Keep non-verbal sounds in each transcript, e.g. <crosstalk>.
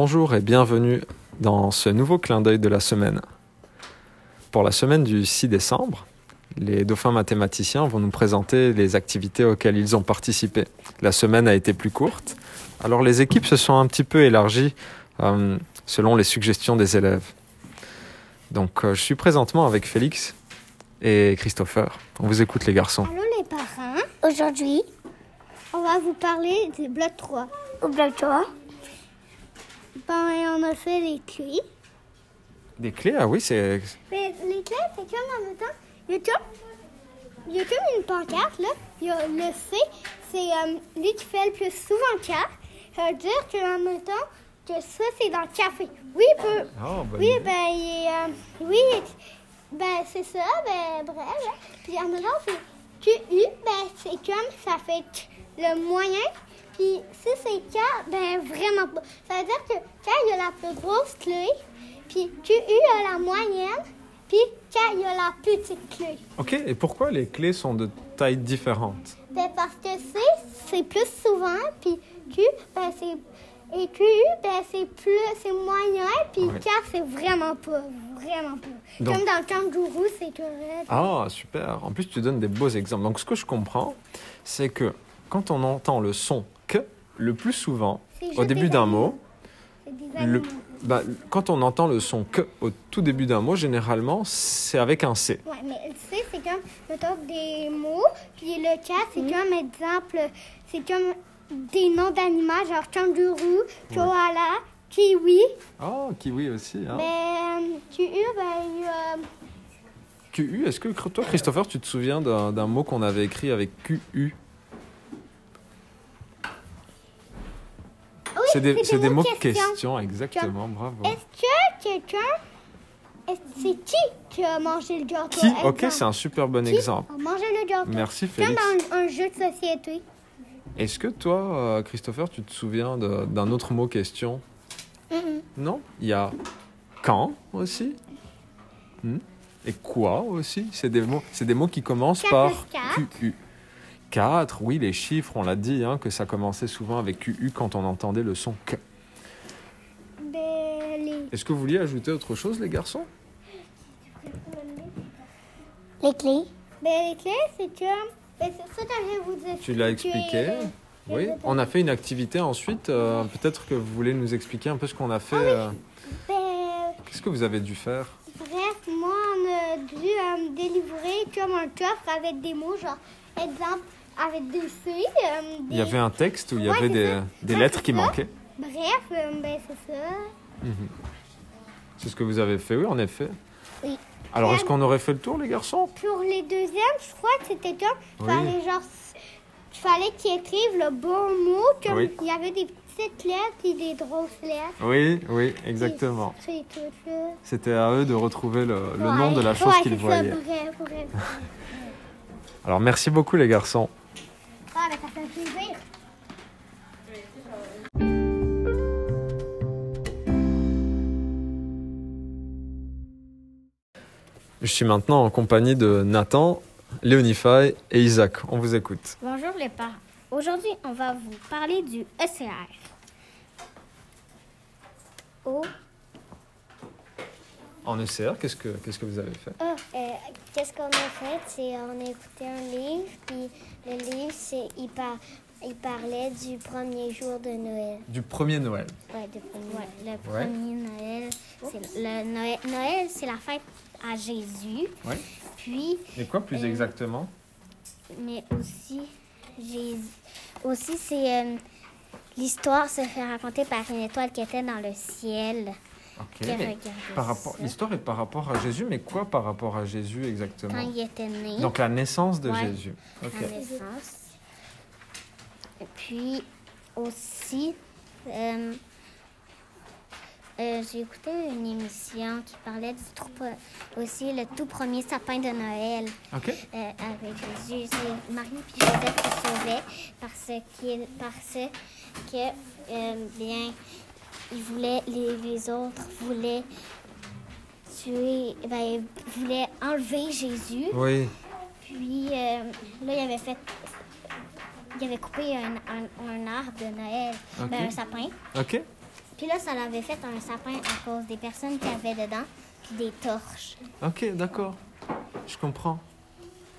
Bonjour et bienvenue dans ce nouveau clin d'œil de la semaine. Pour la semaine du 6 décembre, les dauphins mathématiciens vont nous présenter les activités auxquelles ils ont participé. La semaine a été plus courte, alors les équipes se sont un petit peu élargies euh, selon les suggestions des élèves. Donc euh, je suis présentement avec Félix et Christopher. On vous écoute les garçons. Allô les parents. Aujourd'hui, on va vous parler du bloc 3. Au bloc 3, ben, on a fait les clés. Des clés, ah oui, c'est... Mais les clés, c'est comme en même temps, il y a comme, il y a comme une pancarte, là. Il y a le C, c'est euh, lui qui fait le plus souvent cas. Ça veut dire qu'en même temps, que ça, c'est dans le café. Oui, peut. Oh, bonne Oui, ben, il est, euh, oui, ben, c'est ça, ben, bref. hein. Puis en même temps, c'est QU, ben, c'est comme ça fait le moyen. Puis si c'est K, ben, vraiment pas. Ça veut dire que K, il y a la plus grosse clé. Puis QU a la moyenne. Puis K, il y a la petite clé. Ok, et pourquoi les clés sont de tailles différentes? Ben, parce que C, c'est plus souvent. Puis Q, ben, c'est. Et QU, ben, c'est plus. C'est moyen. Puis Ouais. K, c'est vraiment pas. Vraiment pas. Donc- Comme dans le kangourou, c'est correct. Ah, super. En plus, tu donnes des beaux exemples. Donc, ce que je comprends, c'est que quand on entend le son le plus souvent, au début d'un mot, le, bah, quand on entend le son que au tout début d'un mot, généralement, c'est avec un C. Ouais, mais tu sais, c'est comme, mettons, des mots, puis le cas, c'est comme, exemple, c'est comme des noms d'animaux, genre kangourou, koala, kiwi. Oh, kiwi aussi. Hein. Mais, eu, ben, y a- QU, est-ce que toi, Christopher, tu te souviens d'un mot qu'on avait écrit avec QU C'est des, c'est des mots questions. question, exactement, bravo. Est-ce que quelqu'un, c'est qui qui a mangé le gâteau? Qui? Ok, c'est un super bon Qui exemple. a mangé le gâteau? Merci, Comme Félix. dans un jeu de société. Est-ce que toi, euh, Christopher, tu te souviens d'un autre mot question? Mhm. Non? Il y a quand aussi? Hmm? Et quoi aussi? C'est des mots, c'est des mots qui commencent par. QU. 4, oui, les chiffres, on l'a dit, hein, que ça commençait souvent avec QU quand on entendait le son que. Ben. Est-ce que vous vouliez ajouter autre chose, les garçons? Les clés? Ben, les clés, c'est comme. Ben, c'est ça que vous dire. Tu l'as expliqué Oui. On a fait une activité ensuite. euh, Peut-être que vous voulez nous expliquer un peu ce qu'on a fait. euh, Ben, Qu'est-ce que vous avez dû faire? Bref, moi, on a dû euh, délivrer comme un coffre avec des mots, genre, exemple, avec des C. euh, des- Il y avait un texte où il y Ouais, avait des, des Ouais, lettres qui ça. manquaient. Bref, euh, ben, c'est ça. C'est ce que vous avez fait, oui, en effet. Oui. Alors, est-ce qu'on aurait fait le tour, les garçons? Pour les deuxièmes, je crois que c'était comme, Oui. fallait genre, il fallait qu'ils écrivent le bon mot, comme Oui. il y avait des petites lettres et des grosses lettres. Oui, oui, exactement. C'était à eux de retrouver le, le Ouais. nom de la chose Ouais, qu'ils voyaient. bref, bref. <laughs> Alors, merci beaucoup, les garçons. Ah, ça fait plaisir. Je suis maintenant en compagnie de Nathan, Léonify et Isaac. On vous écoute. Bonjour les parents. Aujourd'hui, on va vous parler du ECR. Oh, En ECR, qu'est-ce que, qu'est-ce que vous avez fait? Ah, euh, qu'est-ce qu'on a fait? C'est on a écouté un livre, puis le livre, c'est il, par- il parlait du premier jour de Noël. Du premier Noël. Ouais, du premier Noël. Le Ouais. premier Noël, c'est le Noël. Noël, c'est la fête à Jésus. Oui. Puis, Et quoi plus Euh, exactement? mais aussi, Jésus. Aussi, c'est euh, l'histoire se fait raconter par une étoile qui était dans le ciel. Ok. qui mais par rapport, l'histoire est par rapport à Jésus, mais quoi par rapport à Jésus Quand exactement il était né. Donc la naissance de Ouais. Jésus. La naissance. Et puis aussi, euh, euh, j'ai écouté une émission qui parlait du tout, aussi le tout premier sapin de Noël euh, avec Jésus. C'est Marie et Joseph qui sauvaient parce parce que bien ils voulaient les, les autres voulaient tuer ben, ils voulaient enlever Jésus. Oui. Puis euh, là, il avait fait. Il avait coupé un, un- un arbre de Noël, ben, un sapin. Ok. Puis là, ça l'avait fait un sapin à cause des personnes qui avaient dedans, puis des torches. Ok, d'accord. Je comprends.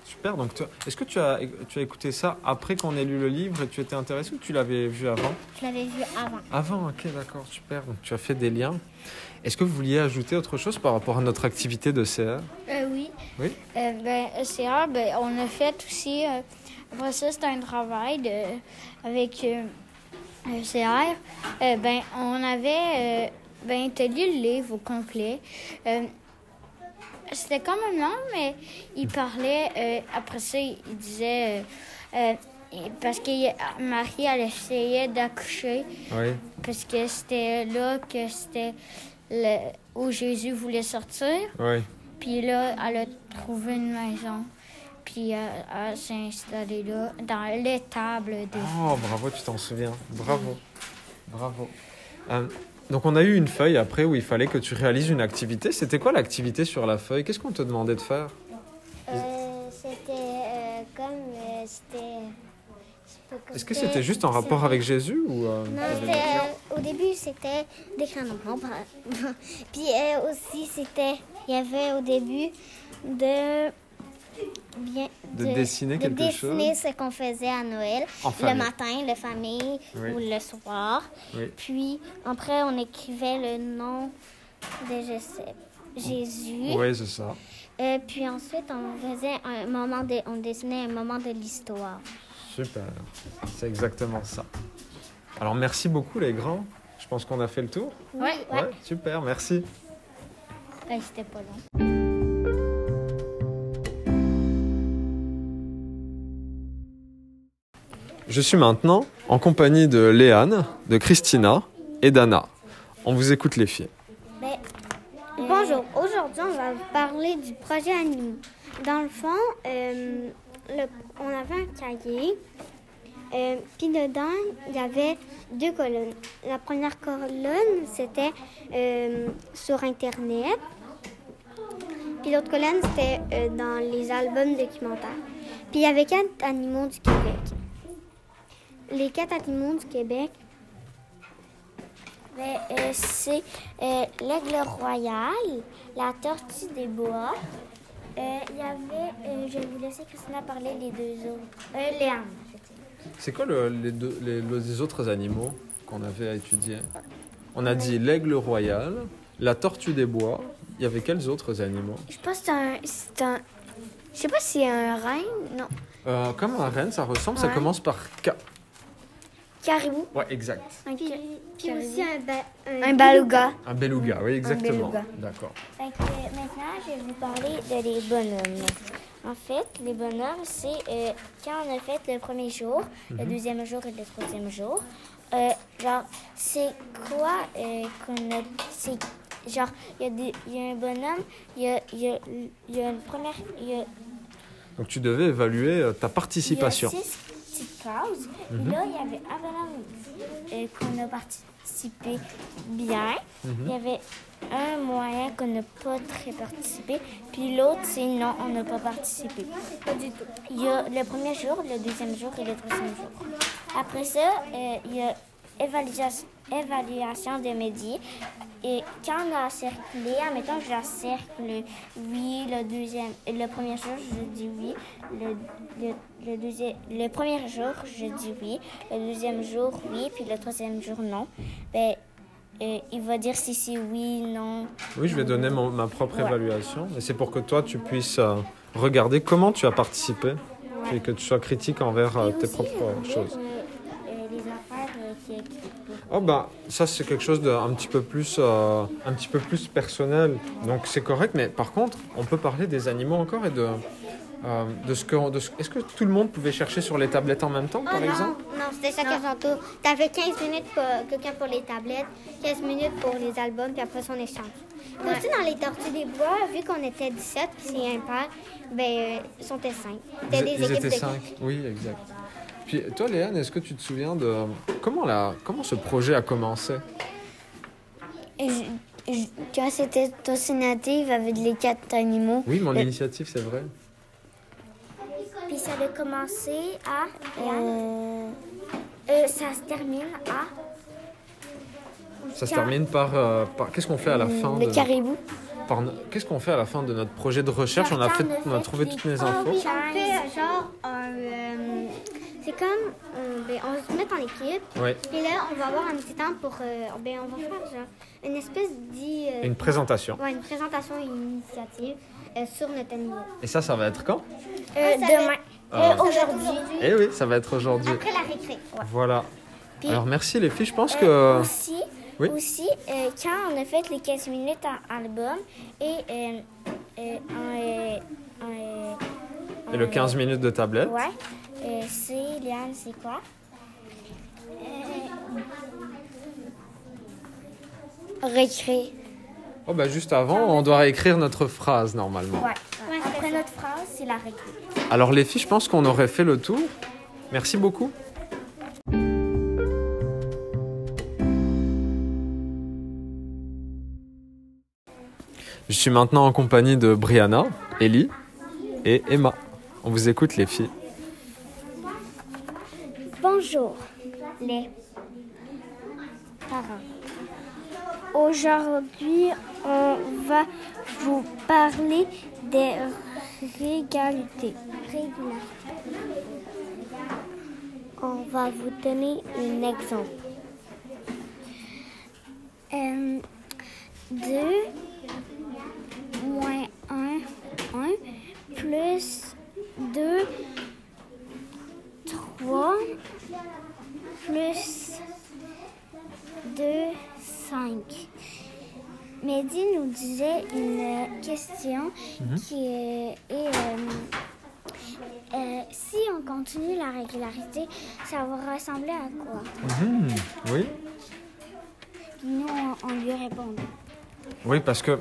Super. Donc, est-ce que tu as, tu as écouté ça après qu'on ait lu le livre et tu étais intéressé ou tu l'avais vu avant Je l'avais vu avant. Avant, ok, d'accord, super. Donc, tu as fait des liens. Est-ce que vous vouliez ajouter autre chose par rapport à notre activité de CR Euh, oui. Oui. Euh, ben, ECR, ben, on a fait aussi. euh, après ça, c'était un travail de, avec euh, ECR. Euh, ben, on avait. Ben, t'as lu le livre au complet. C'était quand même long, mais il parlait. euh, après ça, il disait. euh, euh, parce que Marie, elle essayait d'accoucher. Oui. Parce que c'était là que c'était le- où Jésus voulait sortir. Oui. Puis là, elle a trouvé une maison. Puis elle s'est installée là, dans l'étable de... Oh, bravo, tu t'en souviens. Bravo. Bravo. Donc, on a eu une feuille après où il fallait que tu réalises une activité. C'était quoi l'activité sur la feuille? Qu'est-ce qu'on te demandait de faire? Euh, c'était euh, comme. euh, c'était. Est-ce que c'était juste en rapport avec Jésus ou Non, au début, c'était d'écrire un nom. <laughs> Puis aussi, c'était. Il y avait au début de. Bien, De dessiner de quelque dessiner chose ce qu'on faisait à Noël. Le matin, la famille Oui. ou le soir. Oui. Puis après, on écrivait le nom de je sais- Jésus. Oui, c'est ça. Euh, puis ensuite, on faisait un moment de, on dessinait un moment de l'histoire. Super. C'est exactement ça. Alors, merci beaucoup, les grands. Je pense qu'on a fait le tour. Ouais. Ouais, super, merci. Ben, c'était pas long. Je suis maintenant en compagnie de Léane, de Christina et d'Anna. On vous écoute, les filles. Bonjour, aujourd'hui on va vous parler du projet Animaux. Dans le fond, euh, on avait un cahier, euh, puis dedans il y avait deux colonnes. La première colonne c'était euh, sur Internet, puis l'autre colonne c'était euh, dans les albums documentaires. Puis il y avait quatre animaux du Québec. Les quatre animaux du Québec, ben, euh, c'est euh, l'aigle royal, la tortue des bois. Euh, Il y avait, je vais vous laisser Christina parler les deux autres. Euh, Léane. C'est quoi le- les, deux, les, les autres animaux qu'on avait à étudier? On a dit l'aigle royal, la tortue des bois. Il y avait quels autres animaux? Je pense que c'est un... C'est un... Je sais pas si c'est un reine, non. Comme un renne, ça ressemble. Ça commence par K. Caribou. Ouais, exact. Un, Puis, puis aussi un, ba- un beluga. Un beluga, oui, exactement. D'accord. Que, maintenant, je vais vous parler de les bonhommes. En fait, les bonhommes, c'est euh, quand on a fait le premier jour, le deuxième jour et le troisième jour. euh, genre, c'est quoi euh, qu'on a. C'est genre, il y, a des- il y a un bonhomme, il y a, il y a, y a une première. Il y a, Donc tu devais évaluer euh, ta participation. Il y a six Puis là, il y avait un bonhomme euh, qu'on a participé bien. Il y avait un moyen qu'on n'a pas très participé. Puis l'autre, c'est non, on n'a pas participé. Pas du tout. Il y a le premier jour, le deuxième jour et le troisième jour. Après ça, euh, il y a évaluation, évaluation de midi. Et quand on a cerclé, admettons que je cercle oui, le deuxième, le premier jour, je dis oui. Le, le, le, deuxième, le premier jour, je dis oui. Le deuxième jour, oui. Puis le troisième jour, non. Ben, euh, il va dire si c'est oui, non. Oui, je vais donner mon- ma propre Ouais. évaluation. Et c'est pour que toi, tu puisses euh, regarder comment tu as participé et que tu sois critique envers euh, tes propres choses. euh, euh, les affaires euh, qui écrites pour- Oh bah ça c'est quelque chose d'un petit peu plus euh, un petit peu plus personnel. Donc c'est correct mais par contre on peut parler des animaux encore et de euh, de ce que de ce- est-ce que tout le monde pouvait chercher sur les tablettes en même temps par Ah, non, exemple? Non, c'était chacun son tour. T'avais 15 minutes pour quelqu'un pour les tablettes, 15 minutes pour les albums, puis après ça, on échange. Puis aussi, dans les tortues des bois, vu qu'on était 17, puis c'est impair, ben, euh, ils sont 5. ils, C'était des ils équipes étaient de cinq. oui exact puis toi Léane est-ce que tu te souviens de comment la comment ce projet a commencé? Quand c'était Tocinative avec les quatre animaux, oui mon initiative c'est vrai Puis ça a commencé à. Euh, euh, ça se termine à. Ça se termine par. euh, par- Qu'est-ce qu'on fait à la fin Le de... caribou. par Qu'est-ce qu'on fait à la fin de notre projet de recherche? On a, fait, on a trouvé toutes les infos. oui, on fait genre un. euh, c'est comme. euh, ben, on se mettre en équipe. Ouais. Puis là, on va avoir un petit temps pour. euh, ben, on va faire genre une espèce d'y. euh, Une présentation. ouais, une présentation et une initiative euh, sur notre animal. Et ça, ça va être quand? Euh, demain. Ah. Euh, aujourd'hui. Eh oui, ça va être aujourd'hui. Après la récré. Voilà. Puis- Alors merci les filles, je pense Euh, que... aussi, Oui. aussi euh, quand on a fait les 15 minutes en album et en, en, Et le en- 15 minutes de tablette. Ouais. Euh, c'est, Léane, c'est quoi? Euh, récré. Oh bah juste avant, on doit réécrire notre phrase normalement. Ouais. Après notre phrase, c'est la récré. Alors les filles, je pense qu'on aurait fait le tour. Merci beaucoup. Je suis maintenant en compagnie de Brianna, Ellie et Emma. On vous écoute les filles. Bonjour, les parents. Aujourd'hui, on va vous parler des régalités. On va vous donner un exemple. Euh, 2 moins 1, 1 plus 2, 3 plus 2, 5. Mehdi nous disait une question qui est, est, euh, euh, si on continue la régularité, ça va ressembler à quoi? Mhm, oui. Puis nous, on, on lui répondait. Oui, parce que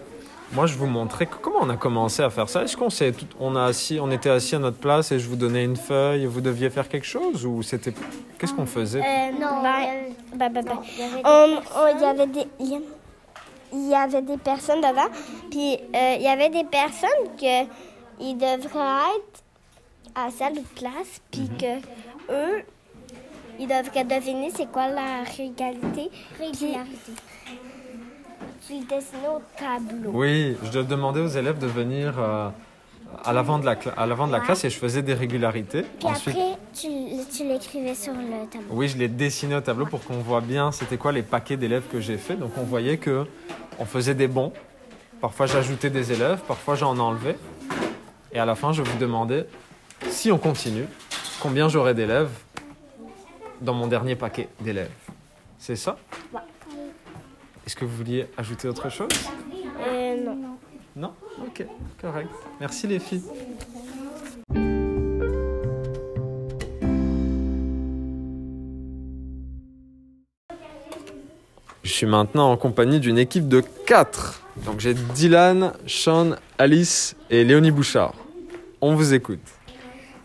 moi, je vous montrais comment on a commencé à faire ça. Est-ce qu'on s'est tout- on a assis, on était assis à notre place et je vous donnais une feuille et vous deviez faire quelque chose ou c'était qu'est-ce qu'on faisait? Non, ben, ben, ben, ben. Il y avait des On- on- il y avait des il y- avait des personnes dedans puis euh, il y avait des personnes que ils devraient être à salle de classe puis que eux ils devraient deviner c'est quoi la régularité régularité. puis ils dessinaient au tableau Oui, je demandais aux élèves de venir euh, à l'avant de la cla- à l'avant de la Ouais. classe et je faisais des régularités. puis Ensuite, après tu, tu l'écrivais sur le tableau oui, je l'ai dessiné au tableau pour qu'on voit bien c'était quoi les paquets d'élèves que j'ai fait. Donc on voyait que on faisait des bons. Parfois j'ajoutais des élèves, parfois j'en enlevais. Et à la fin, je vous demandais si on continue, combien j'aurais d'élèves dans mon dernier paquet d'élèves. C'est ça? Ouais. Est-ce que vous vouliez ajouter autre chose euh, non Non Ok, correct. Merci les filles. Je suis maintenant en compagnie d'une équipe de 4. Donc j'ai Dylan, Sean, Alice et Léonie Bouchard. On vous écoute.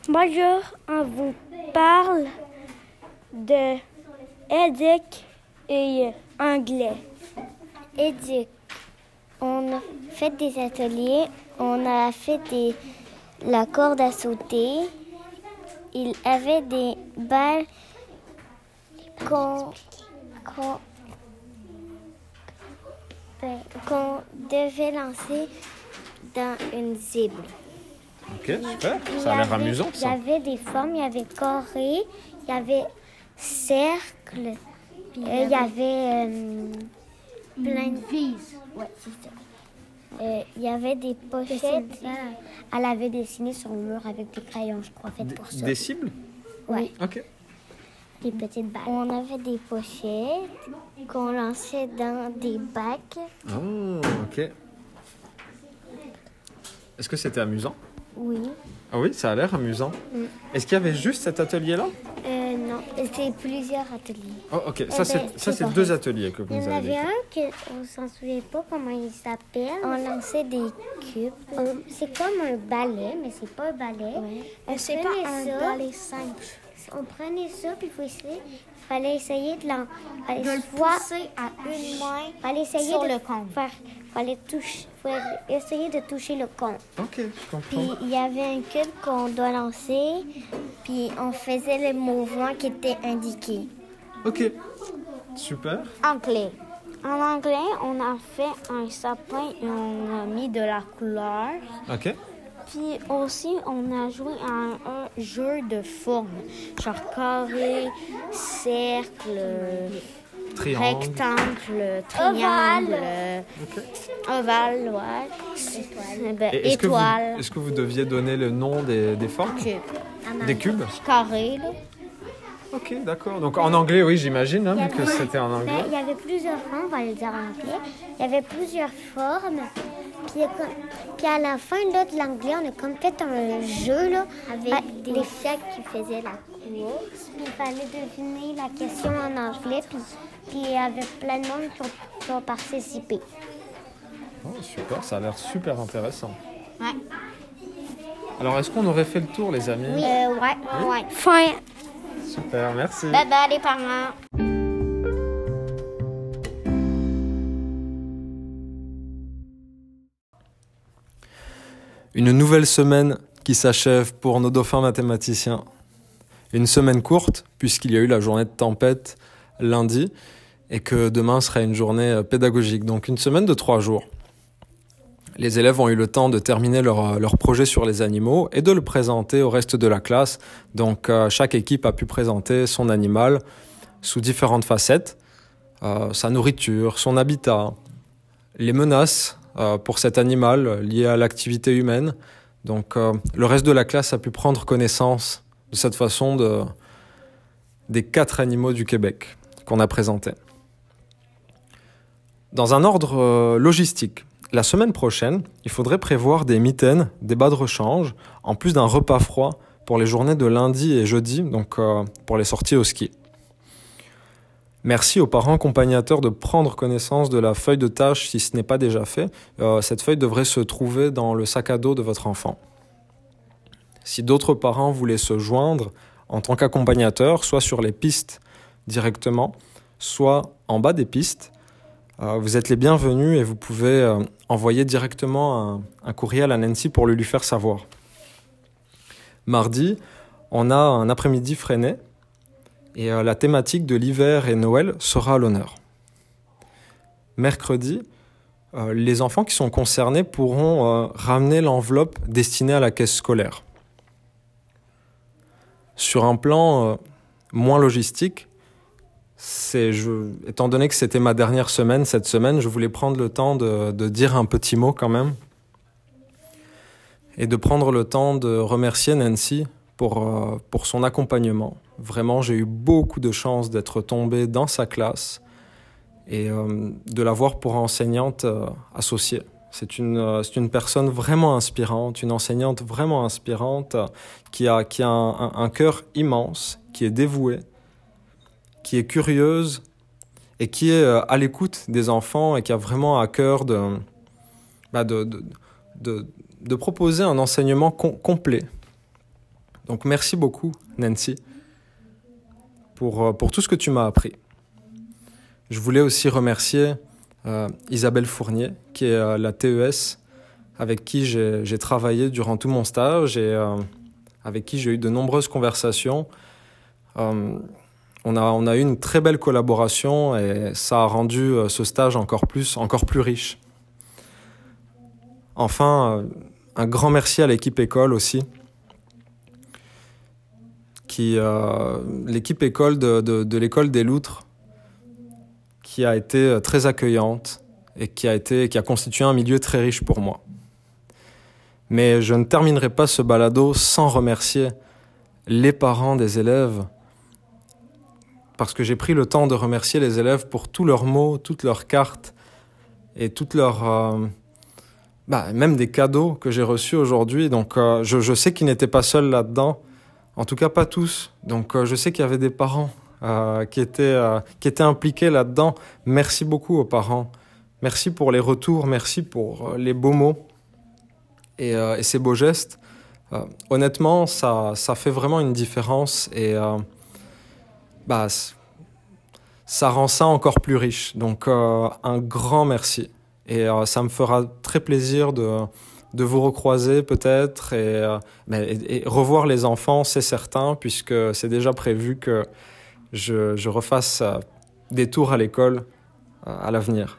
Bonjour, on vous parle de éduc et anglais. Éduc. On a fait des ateliers, on a fait des, la corde à sauter. Il avait des balles qu'on ben, devait lancer dans une cible. Ok, super. Il Ça a y l'air avait- amusant Il y avait des formes, il y avait carré, il y avait cercle, euh, il y avait euh, plein de vises. Ouais, c'est ça. Euh, il y avait des pochettes. Elle avait dessiné sur le mur avec des crayons, je crois, faites pour ça. Des cibles Ouais, Ok. des petites balles. On avait des pochettes qu'on lançait dans des bacs. Oh, ok. Est-ce que c'était amusant? Oui. Ah oui, ça a l'air amusant. Mm. Est-ce qu'il y avait juste cet atelier-là? Euh, non, c'est plusieurs ateliers. Oh, ok. Ça, ben, c'est ça, c'est c'est pareil. deux ateliers que vous Il y en avez avait un qu'on s'en souvient pas comment il s'appelle. On lançait des cubes. On- C'est comme un balai, mais c'est pas un balai. On C'est prenait pas un ça, balai simple. On prenait ça, puis il faut essayer. fallait essayer de l'en. fallait De le pousser à une main fallait essayer sur de le. Faire, fallait toucher, fallait essayer de toucher le cône. Ok, je Puis il y avait un cube qu'on doit lancer, puis on faisait le mouvement qui était indiqué. Ok, super. Anglais. en anglais, on a fait un sapin et on a mis de la couleur. Ok. Puis aussi, on a joué à un, un jeu de forme, genre carré, cercle, Triangle. rectangle, triangle, ovale, ouais. Eh ben, Et est-ce que, vous, étoile, est-ce que vous deviez donner le nom des, des formes? Cube, Des cubes? Carré, là. Ok, d'accord. Donc en anglais, oui, j'imagine, hein, vu que c'était en Ben, anglais. il y avait plusieurs formes, on va le dire en anglais. Il y avait plusieurs formes. Puis, à la fin là, de l'anglais, on a comme fait un jeu là, avec des chèques qui faisaient la course. Puis il fallait deviner la question en anglais. Puis, puis il y avait plein de monde qui ont, qui ont participé. Oh, super, ça a l'air super intéressant. Ouais. Alors, est-ce qu'on aurait fait le tour, les amis? Euh, ouais, ouais. Fin. Super, merci. Bye bye les parents. Une nouvelle semaine qui s'achève pour nos dauphins mathématiciens. Une semaine courte, puisqu'il y a eu la journée de tempête lundi, et que demain sera une journée euh, pédagogique. Donc une semaine de trois jours. Les élèves ont eu le temps de terminer leur, euh, leur projet sur les animaux et de le présenter au reste de la classe. Donc euh, chaque équipe a pu présenter son animal sous différentes facettes. Sa nourriture, son habitat, les menaces pour cet animal euh, liées à l'activité humaine. Donc euh, le reste de la classe a pu prendre connaissance de cette façon de, des quatre animaux du Québec qu'on a présentés. Dans un ordre euh, logistique, la semaine prochaine, il faudrait prévoir des mitaines, des bas de rechange, en plus d'un repas froid pour les journées de lundi et jeudi, donc euh, pour les sorties au ski. Merci aux parents accompagnateurs de prendre connaissance de la feuille de tâche si ce n'est pas déjà fait. Euh, cette feuille devrait se trouver dans le sac à dos de votre enfant. Si d'autres parents voulaient se joindre en tant qu'accompagnateurs, soit sur les pistes directement, soit en bas des pistes, euh, vous êtes les bienvenus et vous pouvez euh, envoyer directement un, un courriel à Nancy pour le lui faire savoir. Mardi, on a un après-midi freiné et euh, la thématique de l'hiver et Noël sera à l'honneur. Mercredi, euh, les enfants qui sont concernés pourront euh, ramener l'enveloppe destinée à la caisse scolaire. Sur un plan moins logistique, je, étant donné que c'était ma dernière semaine cette semaine, je voulais prendre le temps de dire un petit mot quand même et de prendre le temps de remercier Nancy pour, euh, pour son accompagnement. Vraiment, j'ai eu beaucoup de chance d'être tombé dans sa classe et euh, de l'avoir pour enseignante euh, associée. C'est une, euh, une personne vraiment inspirante, une enseignante vraiment inspirante qui a, qui a un, cœur immense, qui est dévouée, qui est curieuse et qui est à l'écoute des enfants et qui a vraiment à cœur de, bah, de, de, de, proposer un enseignement com- complet. Donc merci beaucoup Nancy pour, euh, pour tout ce que tu m'as appris. Je voulais aussi remercier euh, Isabelle Fournier, qui est euh, la TES, avec qui j'ai travaillé durant tout mon stage et avec qui j'ai eu de nombreuses conversations. On, a, on a eu une très belle collaboration et ça a rendu ce stage encore plus, encore plus riche. Enfin, un grand merci à l'équipe école aussi. Qui, euh, l'équipe école de, l'école des Loutres, qui a été euh, très accueillante et qui a, été, qui a constitué un milieu très riche pour moi. Mais je ne terminerai pas ce balado sans remercier les parents des élèves, parce que j'ai pris le temps de remercier les élèves pour tous leurs mots, toutes leurs cartes et toutes leurs... euh, bah, même des cadeaux que j'ai reçus aujourd'hui. Donc je sais qu'ils n'étaient pas seuls là-dedans, en tout cas pas tous. Donc euh, je sais qu'il y avait des parents euh, qui, étaient, euh, qui étaient impliqués là-dedans. Merci beaucoup aux parents. Merci pour les retours, merci pour les beaux mots et, ces beaux gestes. Honnêtement, ça, fait vraiment une différence et bah, ça rend ça encore plus riche. Donc un grand merci. Et ça me fera très plaisir de, de vous recroiser peut-être et, euh, et- revoir les enfants, c'est certain, puisque c'est déjà prévu que je, refasse euh, des tours à l'école à l'avenir.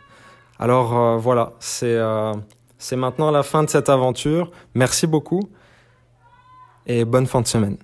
Alors voilà, c'est maintenant la fin de cette aventure. Merci beaucoup et bonne fin de semaine.